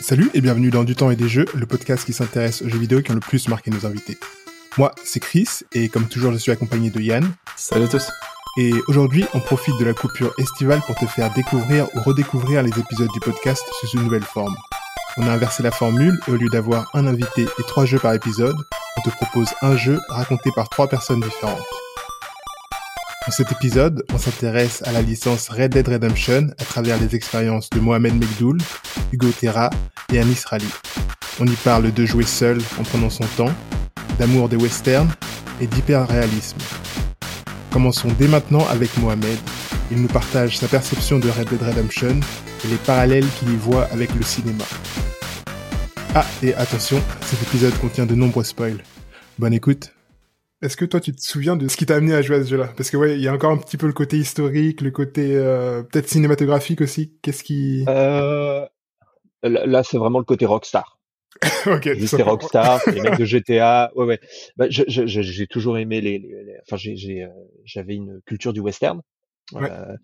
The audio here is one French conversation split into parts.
Salut et bienvenue dans Du temps et des jeux, le podcast qui s'intéresse aux jeux vidéo qui ont le plus marqué nos invités. Moi, c'est Chris et comme toujours, je suis accompagné de Yann. Salut à tous. Et aujourd'hui, on profite de la coupure estivale pour te faire découvrir ou redécouvrir les épisodes du podcast sous une nouvelle forme. On a inversé la formule et au lieu d'avoir un invité et trois jeux par épisode, on te propose un jeu raconté par trois personnes différentes. Dans cet épisode, on s'intéresse à la licence Red Dead Redemption à travers les expériences de Mohamed Megdoul, Hugo Terra et Anis Rally. On y parle de jouer seul en prenant son temps, d'amour des westerns et d'hyper-réalisme. Commençons dès maintenant avec Mohamed. Il nous partage sa perception de Red Dead Redemption et les parallèles qu'il y voit avec le cinéma. Ah, et attention, cet épisode contient de nombreux spoils. Bonne écoute. Est-ce que toi tu te souviens de ce qui t'a amené à jouer à ce jeu-là? Parce que ouais, il y a encore un petit peu le côté historique, le côté euh, peut-être cinématographique aussi. Qu'est-ce qui euh, Là, c'est vraiment le côté rockstar. ok. C'est rockstar, les mecs de GTA. Ouais, ouais. Bah, j'ai toujours aimé les. les, Enfin, j'ai, euh, j'avais une culture du western. Euh,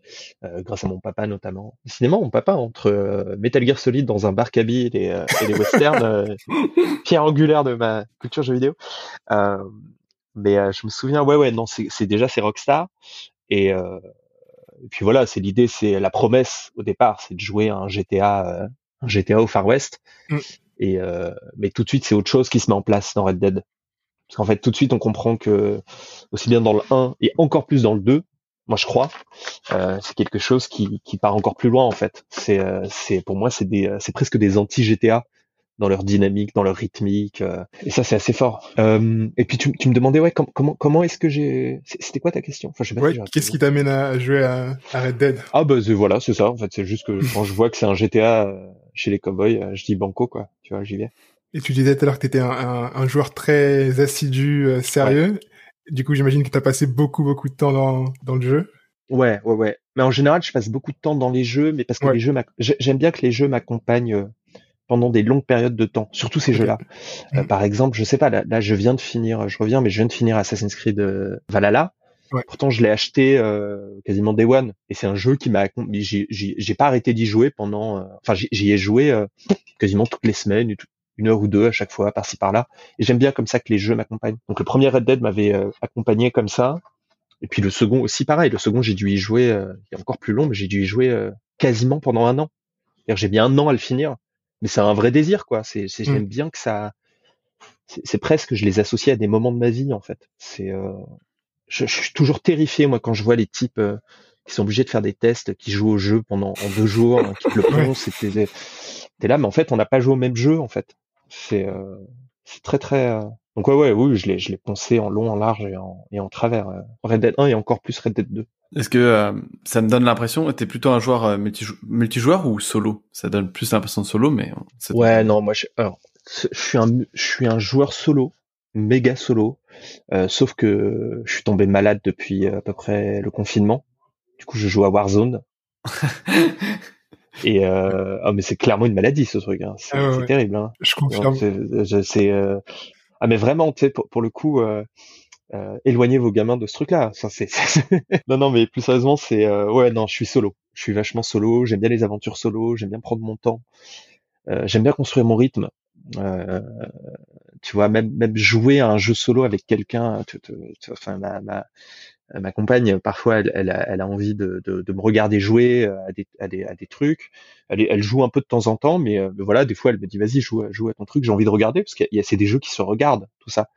euh, grâce à mon papa notamment. Cinéma, mon papa entre euh, Metal Gear Solid dans un bar cabine et, et les westerns, pierre angulaire de ma culture jeux vidéo. Mais euh, je me souviens, ouais, ouais, non, c'est déjà c'est Rockstar. Et, euh, et puis voilà, c'est l'idée, c'est la promesse au départ, c'est de jouer un GTA, euh, un GTA au Far West. Mm. Et euh, mais tout de suite, c'est autre chose qui se met en place dans Red Dead. Parce qu'en fait, tout de suite, on comprend que aussi bien dans le 1 et encore plus dans le 2, moi je crois, euh, c'est quelque chose qui, qui part encore plus loin en fait. C'est, c'est pour moi, c'est des, c'est presque des anti GTA dans leur dynamique, dans leur rythmique. Euh, et ça, c'est assez fort. Euh, et puis tu, tu, me demandais, ouais, comment comment est-ce que j'ai... C'était quoi ta question? Enfin, je sais ouais, Qu'est-ce qui t'amène à jouer à, à Red Dead? Ah bah voilà, c'est ça. En fait, c'est juste que quand je vois que c'est un GTA euh, chez les cowboys, je dis banco, quoi. Tu vois, j'y vais. Et tu disais tout à l'heure que t'étais un, un, un, joueur très assidu, sérieux. Du coup, j'imagine que t'as passé beaucoup, beaucoup de temps dans, dans le jeu. Ouais, ouais, ouais. Mais en général, je passe beaucoup de temps dans les jeux, mais parce que les jeux, j'aime bien que les jeux m'accompagnent pendant des longues périodes de temps, surtout ces jeux-là. Euh, mm. par exemple, je sais pas, là, je viens de finir, je reviens, mais je viens de finir Assassin's Creed euh, Valhalla. Pourtant, je l'ai acheté euh, quasiment day one, et c'est un jeu qui m'a, j'ai pas arrêté d'y jouer pendant, enfin, j'y ai joué quasiment toutes les semaines, une heure ou deux à chaque fois, par-ci par-là. Et j'aime bien comme ça que les jeux m'accompagnent. Donc le premier Red Dead m'avait accompagné comme ça, et puis le second aussi pareil. Le second, j'ai dû y jouer, il est encore plus long, mais j'ai dû y jouer quasiment pendant un an. J'ai mis un an à le finir mais c'est un vrai désir quoi. C'est, c'est j'aime bien que ça. C'est, presque, je les associe à des moments de ma vie en fait. C'est, euh, je, je, suis toujours terrifié moi quand je vois les types euh, qui sont obligés de faire des tests, qui jouent au jeu pendant en deux jours, hein, qui le font. C'était, t'es là, mais en fait on n'a pas joué au même jeu en fait. C'est, euh, c'est très très. Donc ouais ouais oui, je l'ai, je l'ai pensé en long, en large et en, et en travers. Red Dead 1 et encore plus Red Dead 2. Est-ce que euh, ça me donne l'impression, t'es plutôt un joueur euh, multijoueur ou solo? Ça donne plus l'impression de solo, mais ouais, non, moi, je, alors, je suis un, je suis un joueur solo, méga solo, euh, sauf que je suis tombé malade depuis à peu près le confinement. Du coup, je joue à Warzone. Et euh, oh, mais c'est clairement une maladie ce truc. Hein. C'est ah terrible. Hein. Je confirme. C'est, ah mais vraiment, tu sais, pour, pour le coup. Euh, euh, éloignez vos gamins de ce truc-là. Ça, c'est, non, non, mais plus sérieusement, c'est euh, ouais, non, je suis solo. Je suis vachement solo. J'aime bien les aventures solo. J'aime bien prendre mon temps. Euh, j'aime bien construire mon rythme. Euh, tu vois, même même jouer à un jeu solo avec quelqu'un. Enfin, ma, ma, ma compagne, parfois, elle, elle, a, elle a envie de, de, de, me regarder jouer à des, à des, à des trucs. Elle, elle, joue un peu de temps en temps, mais, mais voilà, des fois, elle me dit, vas-y, joue, joue à ton truc. J'ai envie de regarder parce qu'il y a, c'est des jeux qui se regardent, tout ça.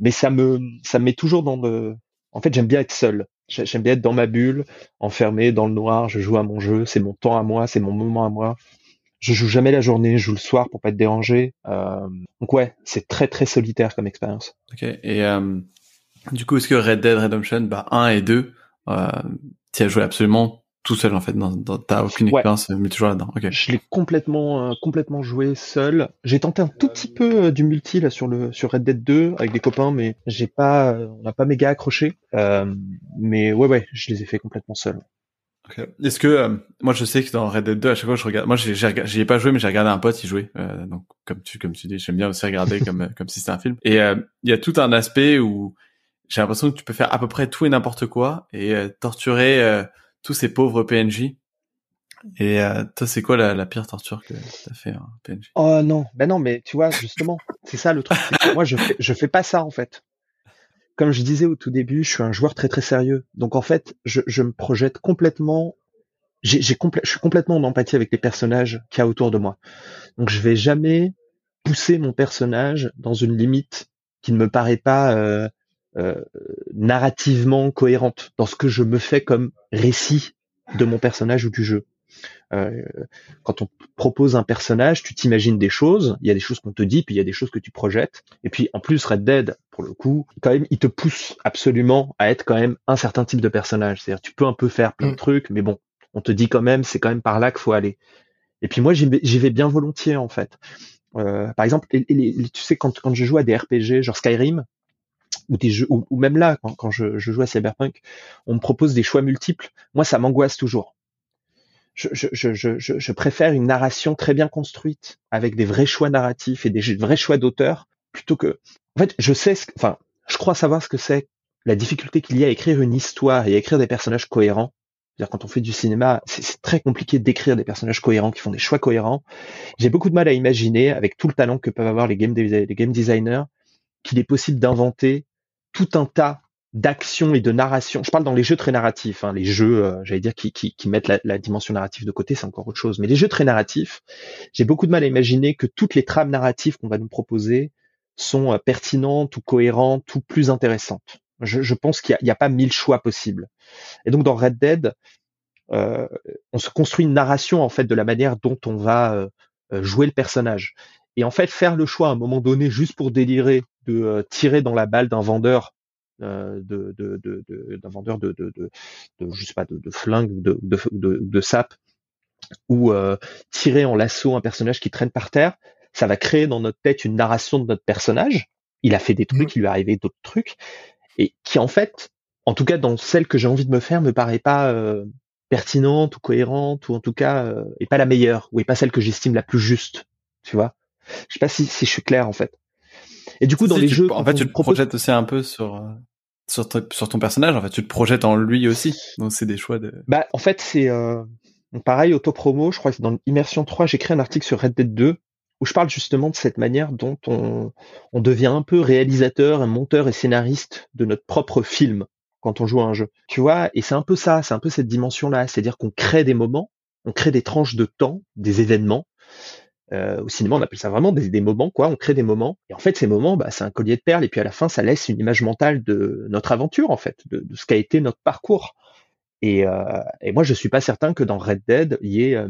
Mais ça me, ça me met toujours dans le. En fait, j'aime bien être seul. J'aime bien être dans ma bulle, enfermé dans le noir. Je joue à mon jeu. C'est mon temps à moi. C'est mon moment à moi. Je joue jamais la journée. Je joue le soir pour pas être dérangé. Euh, donc ouais, c'est très très solitaire comme expérience. Ok. Et euh, du coup, est-ce que Red Dead Redemption, bah 1 et 2, euh, tu as joué absolument tout seul en fait, dans, dans t'as aucune expérience multijoueur là-dedans. Okay. Je l'ai complètement euh, complètement joué seul. J'ai tenté un tout petit peu euh, du multi là sur le sur Red Dead 2 avec des copains, mais j'ai pas, euh, on n'a pas méga accroché. Euh, mais ouais ouais, je les ai fait complètement seul. Okay. Est-ce que moi je sais que dans Red Dead 2 à chaque fois je regarde, moi j'ai j'y ai pas joué mais j'ai regardé un pote y jouer. donc comme tu comme tu dis, j'aime bien aussi regarder comme comme si c'était un film. Et il y a tout un aspect où j'ai l'impression que tu peux faire à peu près tout et n'importe quoi et torturer tous ces pauvres PNJ Et euh, toi, c'est quoi la, la, pire torture que t'as fait en PNJ Oh non, ben non, mais tu vois, justement, c'est ça le truc. moi, je fais, je fais pas ça en fait. Comme je disais au tout début, je suis un joueur très très sérieux. Donc en fait, je, je me projette complètement. J'ai, j'ai je suis complètement en empathie avec les personnages qu'il y a autour de moi. Donc je vais jamais pousser mon personnage dans une limite qui ne me paraît pas euh, euh, narrativement cohérente dans ce que je me fais comme récit de mon personnage ou du jeu. Euh, quand on propose un personnage, tu t'imagines des choses, il y a des choses qu'on te dit, puis il y a des choses que tu projettes. Et puis en plus, Red Dead, pour le coup, quand même, il te pousse absolument à être quand même un certain type de personnage. C'est-à-dire, tu peux un peu faire plein de mm. trucs, mais bon, on te dit quand même, c'est quand même par là qu'il faut aller. Et puis moi, j'y vais bien volontiers en fait. Euh, par exemple, tu sais, quand, quand je joue à des RPG, genre Skyrim, ou des jeux, ou, même là, quand, je, joue à Cyberpunk, on me propose des choix multiples. Moi, ça m'angoisse toujours je, je, je, préfère une narration très bien construite avec des vrais choix narratifs et des vrais choix d'auteur plutôt que. En fait, je sais, ce enfin, je crois savoir ce que c'est la difficulté qu'il y a à écrire une histoire et à écrire des personnages cohérents. C'est-à-dire quand on fait du cinéma, c'est très compliqué d'écrire des personnages cohérents qui font des choix cohérents. J'ai beaucoup de mal à imaginer, avec tout le talent que peuvent avoir les game designers, qu'il est possible d'inventer tout un tas d'action et de narration. Je parle dans les jeux très narratifs, hein, les jeux, euh, j'allais dire, qui, qui, qui mettent la, la, dimension narrative de côté, c'est encore autre chose. Mais les jeux très narratifs, j'ai beaucoup de mal à imaginer que toutes les trames narratives qu'on va nous proposer sont euh, pertinentes ou cohérentes ou plus intéressantes. Je, je pense qu'il n'y a, a, pas mille choix possibles. Et donc dans Red Dead, euh, on se construit une narration en fait de la manière dont on va euh, jouer le personnage. Et en fait, faire le choix à un moment donné juste pour délirer de tirer dans la balle d'un vendeur euh, de, de, de, d'un vendeur de, de, de, de, je sais pas, de, de flingue, de, de, de, de sap, ou euh, tirer en lasso un personnage qui traîne par terre, ça va créer dans notre tête une narration de notre personnage. Il a fait des trucs, mmh. il lui est arrivé d'autres trucs, et qui en fait, en tout cas dans celle que j'ai envie de me faire, me paraît pas euh, pertinente ou cohérente, ou en tout cas euh, est pas la meilleure, ou est pas celle que j'estime la plus juste. Tu vois Je sais pas si, si je suis clair en fait. Et du coup, dans les jeux, en fait, tu te projettes aussi un peu sur euh, sur, sur ton personnage. En fait, tu te projettes en lui aussi. Donc, c'est des choix de. Bah, en fait, c'est euh, pareil auto-promo. Je crois que dans Immersion 3, j'ai créé un article sur Red Dead 2 où je parle justement de cette manière dont on, on devient un peu réalisateur, un monteur et scénariste de notre propre film quand on joue à un jeu. Tu vois, et c'est un peu ça, c'est un peu cette dimension-là, c'est-à-dire qu'on crée des moments, on crée des tranches de temps, des événements, euh, au cinéma, on appelle ça vraiment des, moments, quoi. On crée des moments. Et en fait, ces moments, bah, c'est un collier de perles. Et puis à la fin, ça laisse une image mentale de notre aventure, en fait, de, ce qu'a été notre parcours. Et, euh, et, moi, je suis pas certain que dans Red Dead, il y ait euh,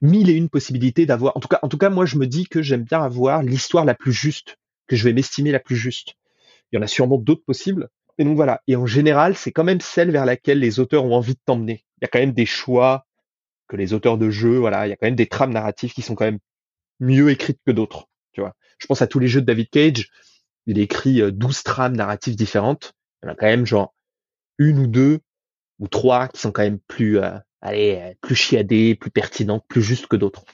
mille et une possibilités d'avoir. En tout cas, en tout cas, moi, je me dis que j'aime bien avoir l'histoire la plus juste, que je vais m'estimer la plus juste. Il y en a sûrement d'autres possibles. Et donc voilà. Et en général, c'est quand même celle vers laquelle les auteurs ont envie de t'emmener. Il y a quand même des choix que les auteurs de jeux, voilà, il y a quand même des trames narratives qui sont quand même mieux écrite que d'autres. Tu vois, je pense à tous les jeux de David Cage. Il écrit 12 euh, trames narratives différentes. Il y en a quand même genre une ou deux ou trois qui sont quand même plus, euh, allez, euh, plus chiadées, plus pertinentes, plus justes que d'autres.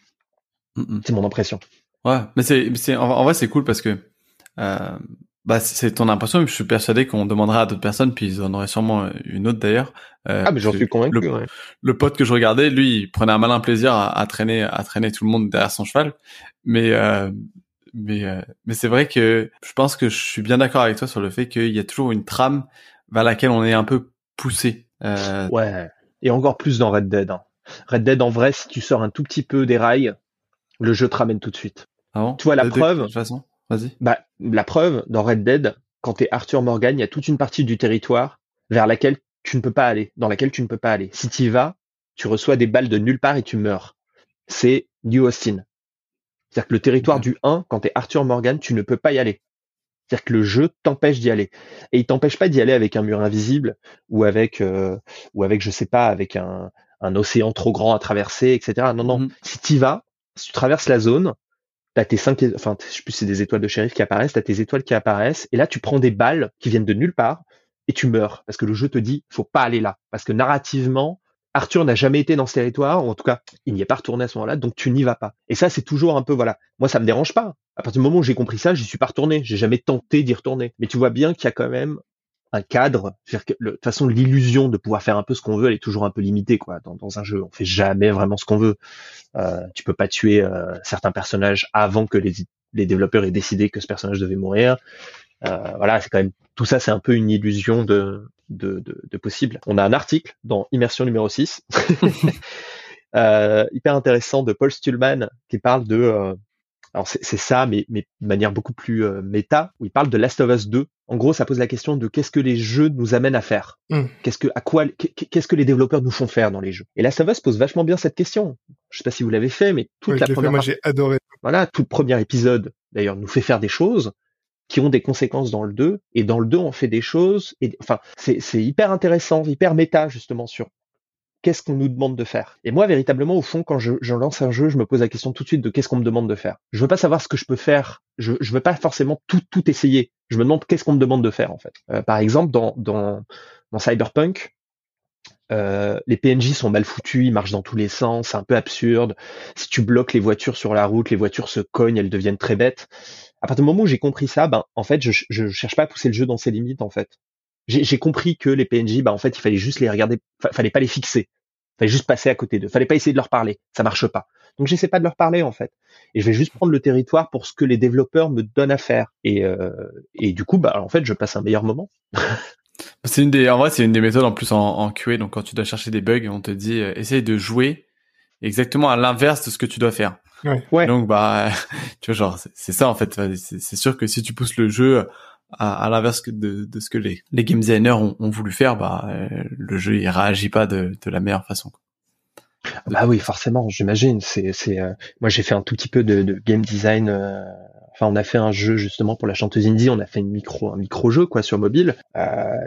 C'est mon impression. Ouais, mais c'est, c'est en, vrai c'est cool parce que euh, bah, c'est ton impression, je suis persuadé qu'on demandera à d'autres personnes, puis ils en auraient sûrement une autre d'ailleurs. Euh, ah, mais j'en suis convaincu. Le, le, pote que je regardais, lui, il prenait un malin plaisir à, à, traîner, à traîner tout le monde derrière son cheval. Mais, euh, mais, euh, mais c'est vrai que je pense que je suis bien d'accord avec toi sur le fait qu'il y a toujours une trame vers laquelle on est un peu poussé. Euh... Ouais. Et encore plus dans Red Dead. Hein. Red Dead, en vrai, si tu sors un tout petit peu des rails, le jeu te ramène tout de suite. Ah bon? Tu vois la preuve. De toute façon? Vas-y. Bah, la preuve, dans Red Dead, quand t'es Arthur Morgan, il y a toute une partie du territoire vers laquelle tu ne peux pas aller, dans laquelle tu ne peux pas aller. Si tu y vas, tu reçois des balles de nulle part et tu meurs. C'est New Austin. C'est-à-dire que le territoire du 1, quand t'es Arthur Morgan, tu ne peux pas y aller. C'est-à-dire que le jeu t'empêche d'y aller. Et il t'empêche pas d'y aller avec un mur invisible ou avec, euh, ou avec, je sais pas, avec un, un océan trop grand à traverser, etc. Non, non. Mm-hmm. Si tu y vas, si tu traverses la zone, t'as tes cinq, enfin, je sais plus, c'est des étoiles de shérif qui apparaissent, t'as tes étoiles qui apparaissent, et là, tu prends des balles qui viennent de nulle part, et tu meurs, parce que le jeu te dit, faut pas aller là, parce que narrativement, Arthur n'a jamais été dans ce territoire, ou en tout cas, il n'y est pas retourné à ce moment-là, donc tu n'y vas pas. Et ça, c'est toujours un peu, voilà. Moi, ça me dérange pas. À partir du moment où j'ai compris ça, j'y suis pas retourné. J'ai jamais tenté d'y retourner. Mais tu vois bien qu'il y a quand même un cadre. C'est-à-dire que de toute façon, l'illusion de pouvoir faire un peu ce qu'on veut, elle est toujours un peu limitée quoi. Dans, dans un jeu, on fait jamais vraiment ce qu'on veut. Euh, tu peux pas tuer euh, certains personnages avant que les, les développeurs aient décidé que ce personnage devait mourir. Euh, voilà, c'est quand même tout ça, c'est un peu une illusion de, de, de, possible. On a un article dans Immersion numéro 6, euh, hyper intéressant de Paul Stulman qui parle de alors c'est ça, mais, mais de manière beaucoup plus euh, méta, où il parle de Last of Us 2. En gros, ça pose la question de qu'est-ce que les jeux nous amènent à faire mm. Qu'est-ce que à quoi qu'est-ce que les développeurs nous font faire dans les jeux? Et Last of Us pose vachement bien cette question. Je sais pas si vous l'avez fait, mais toute la première moi j'ai adoré. Voilà, tout le premier épisode d'ailleurs nous fait faire des choses qui ont des conséquences dans le 2 et dans le 2 on fait des choses et enfin c'est hyper intéressant, hyper méta justement sur qu'est-ce qu'on nous demande de faire. Et moi, véritablement, au fond, quand je, lance un jeu, je me pose la question tout de suite de qu'est-ce qu'on me demande de faire. Je veux pas savoir ce que je peux faire. Je, je veux pas forcément tout, essayer. Je me demande qu'est-ce qu'on me demande de faire, en fait. Euh, par exemple, dans, dans, dans Cyberpunk, euh, les PNJ sont mal foutus, ils marchent dans tous les sens, c'est un peu absurde. Si tu bloques les voitures sur la route, les voitures se cognent, elles deviennent très bêtes. À partir du moment où j'ai compris ça, ben en fait, je, je cherche pas à pousser le jeu dans ses limites en fait j'ai compris que les PNJ, bah en fait, il fallait juste les regarder, fallait pas les fixer, fallait juste passer à côté d'eux, fallait pas essayer de leur parler, ça marche pas. Donc j'essaie pas de leur parler en fait, et je vais juste prendre le territoire pour ce que les développeurs me donnent à faire, et euh, et du coup, bah en fait, je passe un meilleur moment. c'est une des, en vrai, c'est une des méthodes en plus en, en QA. Donc quand tu dois chercher des bugs, on te dit, euh, essaye de jouer exactement à l'inverse de ce que tu dois faire. Ouais. Donc bah, tu vois genre, c'est ça en fait. C'est sûr que si tu pousses le jeu à, à l'inverse de, de, ce que les, les game designers ont, ont voulu faire, bah, euh, le jeu il réagit pas de, de la meilleure façon. Bah oui, forcément, j'imagine. C'est, c'est, euh, moi j'ai fait un tout petit peu de, de game design. Euh, enfin, on a fait un jeu justement pour la chanteuse indie. On a fait une micro, un micro jeu quoi sur mobile,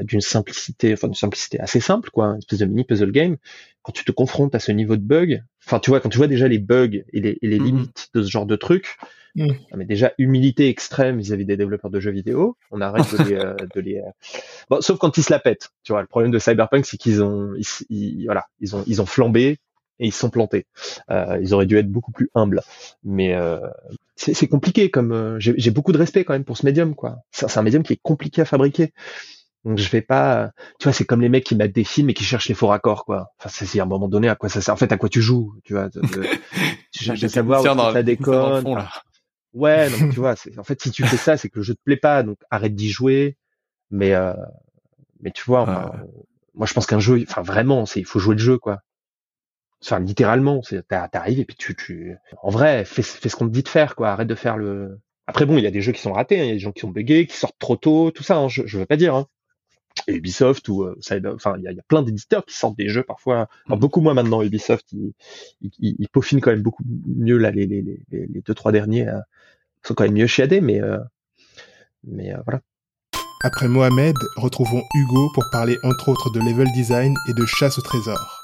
d'une simplicité, enfin d'une simplicité assez simple quoi, une espèce de mini puzzle game. Quand tu te confrontes à ce niveau de bug, enfin tu vois, quand tu vois déjà les bugs et les, et les mm-hmm. limites de ce genre de truc, Mm. Mais déjà, humilité extrême vis-à-vis des développeurs de jeux vidéo. On arrête de les, euh, de les... Euh, bon, sauf quand ils se la pètent. Tu vois, le problème de Cyberpunk, c'est qu'ils ont, ils, voilà, ils ont, ils ont flambé et ils se sont plantés. Euh, ils auraient dû être beaucoup plus humbles. Mais euh, c'est compliqué. Comme euh, j'ai beaucoup de respect quand même pour ce médium, quoi. C'est un médium qui est compliqué à fabriquer. Donc je vais pas, tu vois, c'est comme les mecs qui mettent des films et qui cherchent les faux raccords, quoi. Enfin, c'est à un moment donné à quoi ça sert. En fait, à quoi tu joues, tu vois. tu cherches à savoir où ça déconne. Ouais, donc tu vois, en fait, si tu fais ça, c'est que le jeu te plaît pas, donc arrête d'y jouer. Mais, euh, mais tu vois, moi, je pense qu'un jeu, enfin, vraiment, c'est, il faut jouer le jeu, quoi. Enfin, littéralement, c'est, t'arrives et puis tu, tu, en vrai, fais, fais ce qu'on te dit de faire, quoi. Arrête de faire le. Après, bon, il y a des jeux qui sont ratés, hein, il y a des gens qui sont buggés, qui sortent trop tôt, tout ça. Hein, je, je veux pas dire. Hein. Ubisoft ou euh, enfin il y a, y a, plein d'éditeurs qui sortent des jeux parfois mm. beaucoup moins maintenant Ubisoft ils il, peaufinent quand même beaucoup mieux là les les, les, les deux trois derniers euh, quand même mieux chiadés mais euh, mais voilà. Après Mohamed retrouvons Hugo pour parler entre autres de level design et de chasse au trésor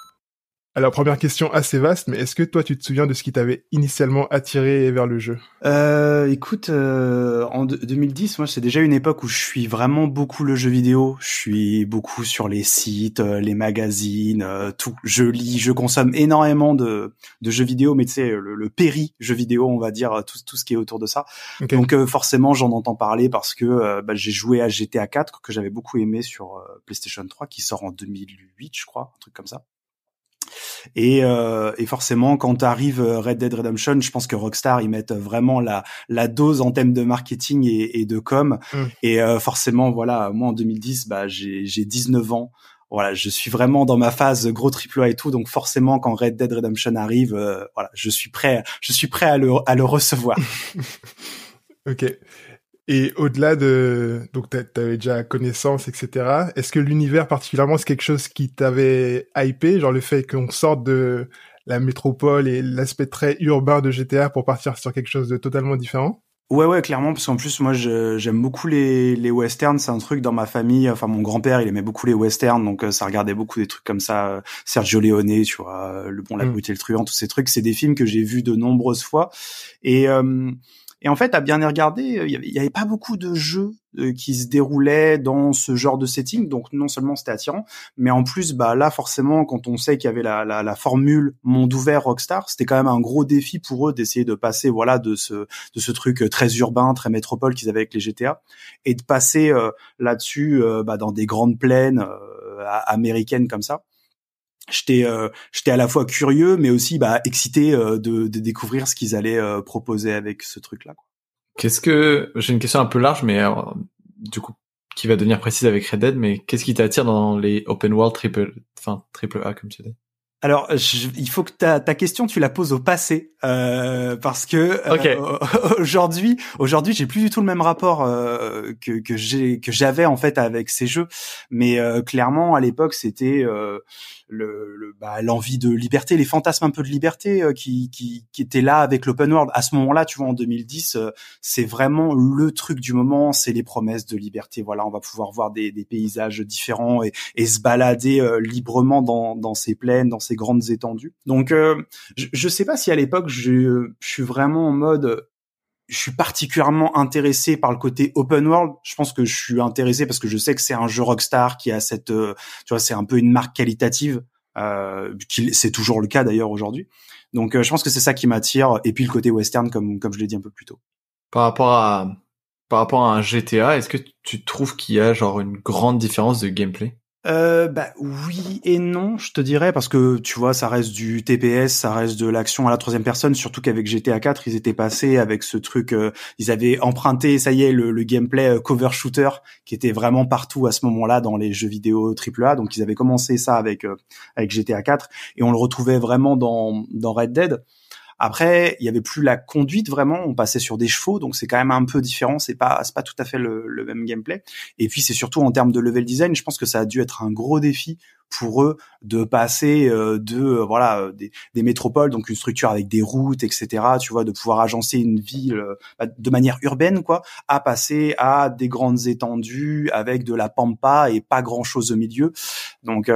alors, première question assez vaste, mais est-ce que toi, tu te souviens de ce qui t'avait initialement attiré vers le jeu? Euh, Écoute, euh, en 2010, moi, c'est déjà une époque où je suis vraiment beaucoup le jeu vidéo. Je suis beaucoup sur les sites, euh, les magazines, euh, tout. Je lis, je consomme énormément de, de jeux vidéo, mais tu sais, le, le péri jeu vidéo, on va dire, tout, tout ce qui est autour de ça. Donc, forcément, j'en entends parler parce que bah, j'ai joué à GTA 4, que j'avais beaucoup aimé sur PlayStation 3, qui sort en 2008, je crois, un truc comme ça. Et, euh, et forcément, quand arrive euh, Red Dead Redemption, je pense que Rockstar ils mettent vraiment la la dose en thème de marketing et, et de com. Mm. Et euh, forcément, voilà, moi en 2010, bah j'ai j'ai 19 ans. Voilà, je suis vraiment dans ma phase gros triple A et tout, donc forcément quand Red Dead Redemption arrive, euh, voilà, je suis prêt, je suis prêt à le à le recevoir. ok. Et au-delà de, donc tu avais déjà connaissance, etc. Est-ce que l'univers particulièrement c'est quelque chose qui t'avait hypé, genre le fait qu'on sorte de la métropole et l'aspect très urbain de GTA pour partir sur quelque chose de totalement différent? Ouais, ouais, clairement, parce qu'en plus, moi, j'aime beaucoup les, les westerns. C'est un truc dans ma famille. Enfin, mon grand-père, il aimait beaucoup les westerns, donc euh, ça regardait beaucoup des trucs comme ça. Euh, Sergio Leone, tu vois, euh, Le Bon, la Brute et le Truand, tous ces trucs. C'est des films que j'ai vus de nombreuses fois. Et et en fait, à bien y regarder, il y, avait, pas beaucoup de jeux euh, qui se déroulait dans ce genre de setting. Donc non seulement c'était attirant, mais en plus, bah là forcément, quand on sait qu'il y avait la, la, la, formule monde ouvert Rockstar, c'était quand même un gros défi pour eux d'essayer de passer voilà de ce de ce truc très urbain, très métropole qu'ils avaient avec les GTA, et de passer euh, là-dessus bah, dans des grandes plaines américaines comme ça j'étais euh, j'étais à la fois curieux mais aussi bah excité euh, de, de, découvrir ce qu'ils allaient euh, proposer avec ce truc là qu'est-ce que j'ai une question un peu large mais du coup qui va devenir précise avec Red Dead mais qu'est-ce qui t'attire dans les open world triple enfin triple A comme tu dis? Alors, il faut que ta, ta question tu la poses au passé euh, parce que euh, aujourd'hui, aujourd'hui, j'ai plus du tout le même rapport euh, que que j'ai que j'avais en fait avec ces jeux. Mais euh, clairement, à l'époque, c'était euh, le, le bah, l'envie de liberté, les fantasmes un peu de liberté qui, qui qui étaient là avec l'open world. À ce moment-là, tu vois, en 2010, c'est vraiment le truc du moment. C'est les promesses de liberté. Voilà, on va pouvoir voir des, des paysages différents et, et se balader librement dans dans ces plaines, dans ces grandes étendues. Donc, euh, je, je sais pas si à l'époque je, suis vraiment en mode je suis particulièrement intéressé par le côté open world. Je pense que je suis intéressé parce que je sais que c'est un jeu Rockstar qui a cette, euh, tu vois, c'est un peu une marque qualitative. Euh, c'est toujours le cas d'ailleurs aujourd'hui. Donc, je pense que c'est ça qui m'attire. Et puis le côté western, comme comme je l'ai dit un peu plus tôt. Par rapport à par rapport à un GTA, est-ce que tu trouves qu'il y a genre une grande différence de gameplay? Euh, bah oui et non, je te dirais parce que tu vois, ça reste du TPS, ça reste de l'action à la troisième personne. Surtout qu'avec GTA 4, ils étaient passés avec ce truc, euh, ils avaient emprunté, ça y est, le, le, gameplay euh, cover shooter qui était vraiment partout à ce moment-là dans les jeux vidéo AAA. Donc ils avaient commencé ça avec euh, avec GTA 4 et on le retrouvait vraiment dans dans Red Dead. Après, il y avait plus la conduite vraiment, on passait sur des chevaux, donc c'est quand même un peu différent, c'est pas c'est pas tout à fait le, le même gameplay. Et puis c'est surtout en termes de level design, je pense que ça a dû être un gros défi pour eux de passer euh, de euh, voilà euh, des, des, métropoles, donc une structure avec des routes, etc. Tu vois, de pouvoir agencer une ville bah, de manière urbaine, quoi, à passer à des grandes étendues avec de la pampa et pas grand chose au milieu. Donc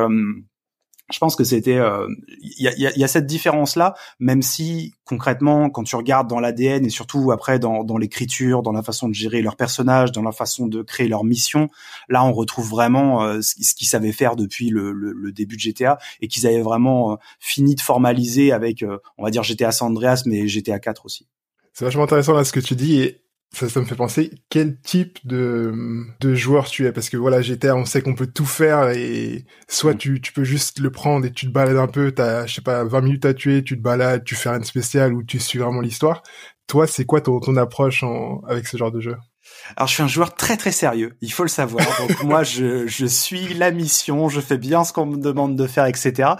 je pense que c'était il euh, y, a, y, a, cette différence là même si concrètement quand tu regardes dans l'ADN et surtout après dans, dans l'écriture dans la façon de gérer leurs personnages dans la façon de créer leur mission là on retrouve vraiment euh, ce, qu'ils savaient faire depuis le, le, début de GTA et qu'ils avaient vraiment euh, fini de formaliser avec on va dire GTA San Andreas mais GTA 4 aussi. C'est vachement intéressant là ce que tu dis ça, ça me fait penser quel type de, de joueur tu es? Parce que voilà GTA on sait qu'on peut tout faire et soit mm. tu, tu peux juste le prendre et tu te balades un peu t'as je sais pas 20 minutes à tuer tu te balades tu fais rien de spécial ou tu suis vraiment l'histoire. Toi c'est quoi ton, ton approche en, avec ce genre de jeu? Alors je suis un joueur très très sérieux, il faut le savoir. Donc moi je, je suis la mission, je fais bien ce qu'on me demande de faire, etc.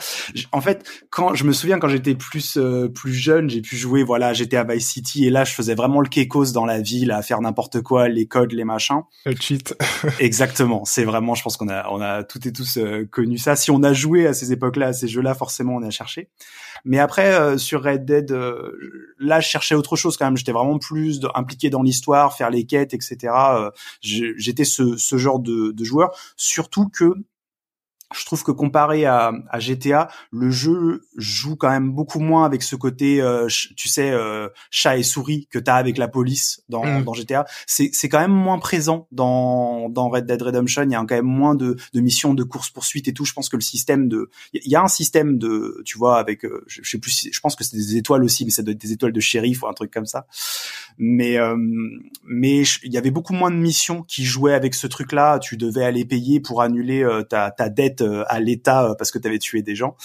En fait, quand je me souviens quand j'étais plus euh, plus jeune, j'ai pu jouer, voilà, j'étais à Vice City et là je faisais vraiment le kekos dans la ville, à faire n'importe quoi, les codes, les machins. Le cheat. Exactement, c'est vraiment, je pense qu'on a on a toutes et tous euh, connu ça. Si on a joué à ces époques-là, à ces jeux-là, forcément on a cherché. Mais après euh, sur Red Dead, là je cherchais autre chose quand même. J'étais vraiment plus impliqué dans l'histoire, faire les quêtes, etc. Euh, j'étais ce, genre de joueur, surtout que je trouve que comparé à, à, GTA, le jeu joue quand même beaucoup moins avec ce côté, euh, tu sais, euh, chat et souris que t'as avec la police dans, mm. dans GTA. C'est, c'est quand même moins présent dans, dans Red Dead Redemption. Il y a quand même moins de, de missions, de course poursuite et tout. Je pense que le système de, il y a un système de, tu vois, avec, euh, je, sais plus, je pense que c'est des étoiles aussi, mais ça doit être des étoiles de shérif ou un truc comme ça. Mais, mais il y avait beaucoup moins de missions qui jouaient avec ce truc-là. Tu devais aller payer pour annuler ta, ta dette euh, à l'État euh, parce que tu avais tué des gens.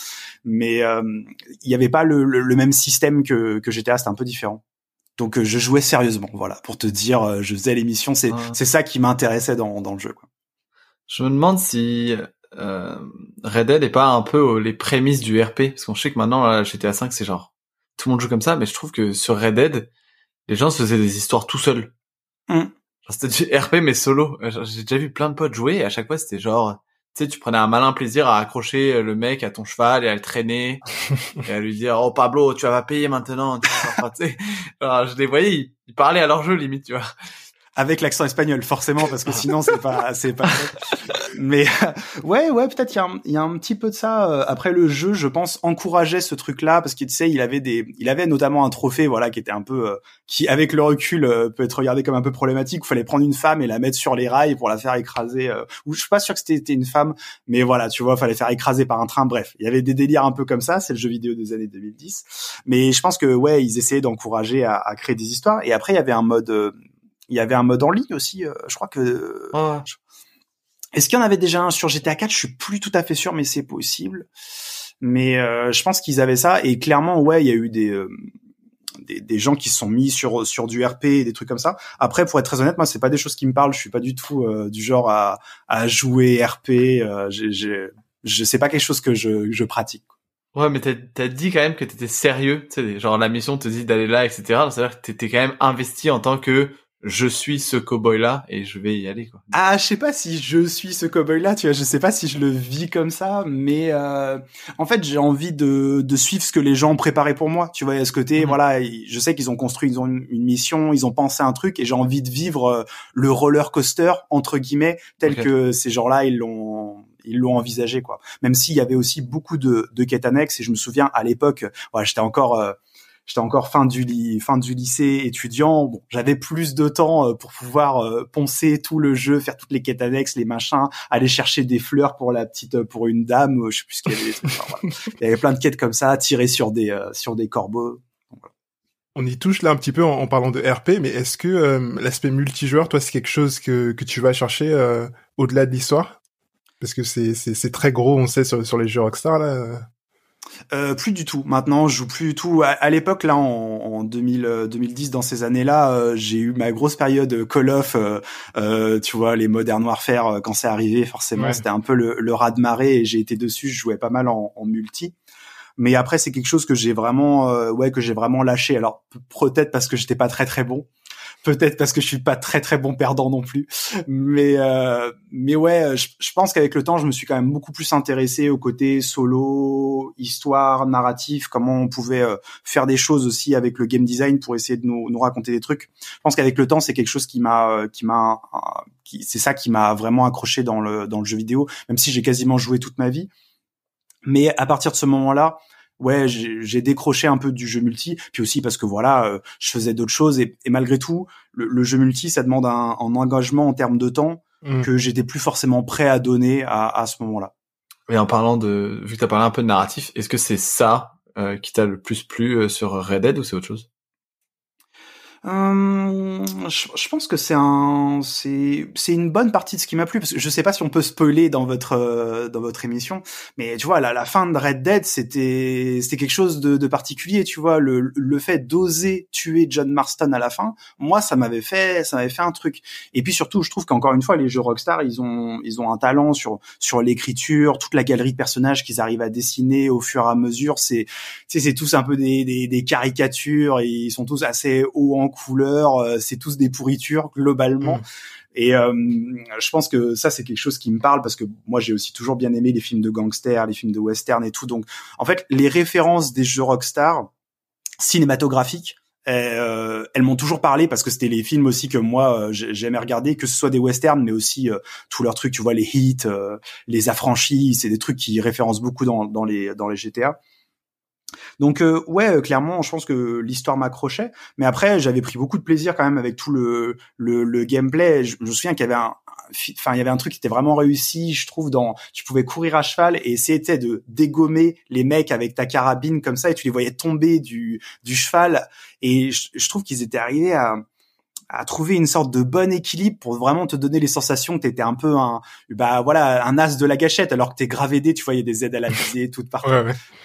Mais euh, il n'y avait pas le, même système que, que GTA, c'était un peu différent. Donc je jouais sérieusement, voilà, pour te dire, je faisais l'émission, c'est c'est ça qui m'intéressait dans, dans le jeu. Quoi. Je me demande si euh, Red Dead est pas un peu les prémices du RP, parce qu'on sait que maintenant là, GTA 5 c'est genre tout le monde joue comme ça, mais je trouve que sur Red Dead, les gens se faisaient des histoires tout seuls. Mmh. C'était du RP mais solo. J'ai déjà vu plein de potes jouer et à chaque fois c'était genre tu sais, tu prenais un malin plaisir à accrocher euh, le mec à ton cheval et à le traîner et à lui dire oh Pablo tu vas payer maintenant tu sais je les voyais ils, parlaient à leur jeu limite tu vois avec l'accent espagnol forcément parce que sinon c'est pas c'est pas mais ouais, ouais, peut-être il y, a un, y a un petit peu de ça. Euh, après le jeu, je pense encourageait ce truc-là parce qu'il tu sais, il avait des, il avait notamment un trophée, voilà, qui était un peu, euh, qui avec le recul euh, peut être regardé comme un peu problématique. Il fallait prendre une femme et la mettre sur les rails pour la faire écraser. ou je suis pas sûr que c'était une femme, mais voilà, tu vois, fallait faire écraser par un train. Bref, il y avait des délires un peu comme ça. C'est le jeu vidéo des années 2010. Mais je pense que ouais, ils essayaient d'encourager à, créer des histoires. Et après, il y avait un mode il y avait un mode en ligne aussi. je crois que. Est-ce qu'il y en avait déjà un sur GTA 4 Je suis plus tout à fait sûr, mais c'est possible. Mais euh, je pense qu'ils avaient ça et clairement, ouais, il y a eu des, euh, des, des gens qui se sont mis sur sur du RP et des trucs comme ça. Après, pour être très honnête, moi, c'est pas des choses qui me parlent. Je suis pas du tout euh, du genre à, à jouer RP. Euh, je sais pas quelque chose que je, je pratique. Ouais, mais t'as as dit quand même que t'étais sérieux, tu sais, genre la mission te dit d'aller là, etc. C'est-à-dire que t'étais quand même investi en tant que je suis ce cowboy là et je vais y aller quoi. Ah, je sais pas si je suis ce cowboy là, tu vois, je sais pas si je le vis comme ça, mais euh, en fait, j'ai envie de, de suivre ce que les gens ont préparé pour moi, tu vois, à ce côté, mhm. voilà, je sais qu'ils ont construit ils ont une, mission, ils ont pensé un truc et j'ai envie de vivre euh, le roller coaster entre guillemets tel que ces gens-là ils l'ont ils l'ont envisagé quoi. Même s'il y avait aussi beaucoup de de quêtes annexes et je me souviens à l'époque, voilà, j'étais encore euh, j'étais encore fin du fin du lycée étudiant. Bon, j'avais plus de temps euh, pour pouvoir euh, poncer tout le jeu, faire toutes les quêtes annexes, les machins, aller chercher des fleurs pour la petite euh, pour une dame, je sais plus ce qu'il y avait des trucs. Il y avait plein de quêtes comme ça, tirer sur des sur des corbeaux. On y touche là un petit peu en, parlant de RP, mais est-ce que l'aspect multijoueur, toi, c'est quelque chose que, que tu vas chercher au-delà de l'histoire? Parce que c'est très gros, on sait, sur, sur les jeux Rockstar, là. Euh, plus du tout. Maintenant, je joue plus du tout. À, l'époque, là, en, en 2000, 2010, euh, dans ces années-là, euh, j'ai eu ma grosse période Call of. tu vois, les Modern Warfare quand c'est arrivé, forcément, c'était un peu le, le raz de marée et j'ai été dessus. Je jouais pas mal en, en multi. Mais après, c'est quelque chose que j'ai vraiment, ouais, que j'ai vraiment lâché. Alors peut-être parce que j'étais pas très très bon peut-être parce que je suis pas très très bon perdant non plus. Mais euh, mais ouais, je, je pense qu'avec le temps, je me suis quand même beaucoup plus intéressé au côté solo, histoire, narratif, comment on pouvait euh, faire des choses aussi avec le game design pour essayer de nous, nous raconter des trucs. Je pense qu'avec le temps, c'est quelque chose qui m'a euh, qui m'a c'est ça qui m'a vraiment accroché dans le dans le jeu vidéo, même si j'ai quasiment joué toute ma vie. Mais à partir de ce moment-là, ouais, j'ai décroché un peu du jeu multi, puis aussi parce que voilà, euh, je faisais d'autres choses et, malgré tout, le, jeu multi, ça demande un, engagement en termes de temps mm. que j'étais plus forcément prêt à donner à, à ce moment-là. Et en parlant de, vu que tu as parlé un peu de narratif, est-ce que c'est ça euh, qui t'a le plus plu euh, sur Red Dead ou c'est autre chose? Euh, je, pense que c'est un, c'est, c'est une bonne partie de ce qui m'a plu parce que je sais pas si on peut spoiler dans votre euh, dans votre émission, mais tu vois la, la fin de Red Dead c'était c'était quelque chose de, de particulier, tu vois le le fait d'oser tuer John Marston à la fin, moi ça m'avait fait ça m'avait fait un truc. Et puis surtout je trouve qu'encore une fois les jeux Rockstar ils ont ils ont un talent sur sur l'écriture, toute la galerie de personnages qu'ils arrivent à dessiner au fur et à mesure, c'est c'est tous un peu des, des des caricatures, ils sont tous assez hauts en couleurs, euh, c'est tous des pourritures globalement. Mm. Et euh, je pense que ça c'est quelque chose qui me parle parce que moi j'ai aussi toujours bien aimé les films de gangsters, les films de western et tout. Donc en fait les références des jeux Rockstar cinématographiques, euh, elles m'ont toujours parlé parce que c'était les films aussi que moi j'aimais regarder, que ce soit des westerns, mais aussi tous leurs trucs, tu vois, les hits, les affranchis, c'est des trucs qui référencent beaucoup dans, dans les dans les GTA. Donc euh, ouais, euh, clairement, je pense que l'histoire m'accrochait, mais après j'avais pris beaucoup de plaisir quand même avec tout le le, le gameplay. Je, me souviens qu'il y avait un enfin il y avait un truc qui était vraiment réussi, je trouve dans tu pouvais courir à cheval et essayer de dégommer les mecs avec ta carabine comme ça et tu les voyais tomber du du cheval et je, je trouve qu'ils étaient arrivés à à trouver une sorte de bon équilibre pour vraiment te donner les sensations que t'étais un peu un bah voilà un as de la gâchette alors que t'es gravé des tu vois il y a des aides à la visée toutes partout.